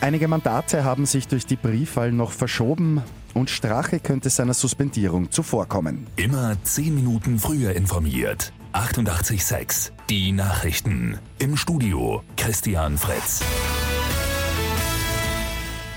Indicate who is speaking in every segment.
Speaker 1: Einige Mandate haben sich durch die Briefwahl noch verschoben und Strache könnte seiner Suspendierung zuvorkommen.
Speaker 2: Immer 10 Minuten früher informiert. 88.6 Die Nachrichten. Im Studio Christian Fritz.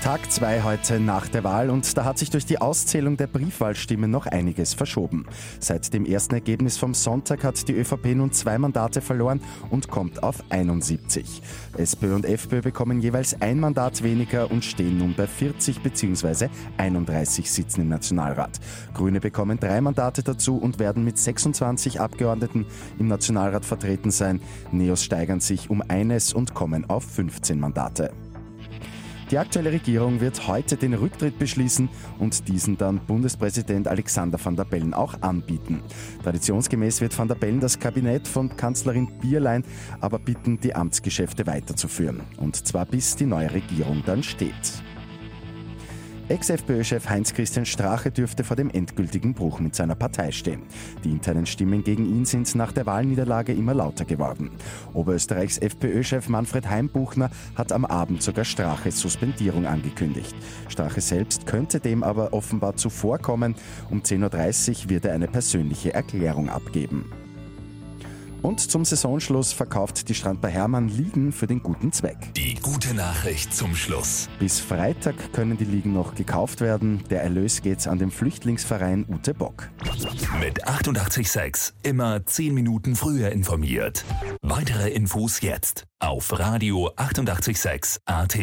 Speaker 1: Tag 2 heute nach der Wahl und da hat sich durch die Auszählung der Briefwahlstimmen noch einiges verschoben. Seit dem ersten Ergebnis vom Sonntag hat die ÖVP nun zwei Mandate verloren und kommt auf 71. SPÖ und FPÖ bekommen jeweils ein Mandat weniger und stehen nun bei 40 bzw. 31 Sitzen im Nationalrat. Grüne bekommen drei Mandate dazu und werden mit 26 Abgeordneten im Nationalrat vertreten sein. Neos steigern sich um eines und kommen auf 15 Mandate. Die aktuelle Regierung wird heute den Rücktritt beschließen und diesen dann Bundespräsident Alexander van der Bellen auch anbieten. Traditionsgemäß wird van der Bellen das Kabinett von Kanzlerin Bierlein aber bitten, die Amtsgeschäfte weiterzuführen. Und zwar bis die neue Regierung dann steht. Ex-FPÖ-Chef Heinz-Christian Strache dürfte vor dem endgültigen Bruch mit seiner Partei stehen. Die internen Stimmen gegen ihn sind nach der Wahlniederlage immer lauter geworden. Oberösterreichs FPÖ-Chef Manfred Heimbuchner hat am Abend sogar Straches Suspendierung angekündigt. Strache selbst könnte dem aber offenbar zuvorkommen. Um 10.30 Uhr wird er eine persönliche Erklärung abgeben. Und zum Saisonschluss verkauft die Strand bei Hermann Liegen für den guten Zweck.
Speaker 2: Die gute Nachricht zum Schluss.
Speaker 1: Bis Freitag können die Liegen noch gekauft werden. Der Erlös geht an den Flüchtlingsverein Ute Bock.
Speaker 2: Mit 886 immer 10 Minuten früher informiert. Weitere Infos jetzt auf Radio 886 AT.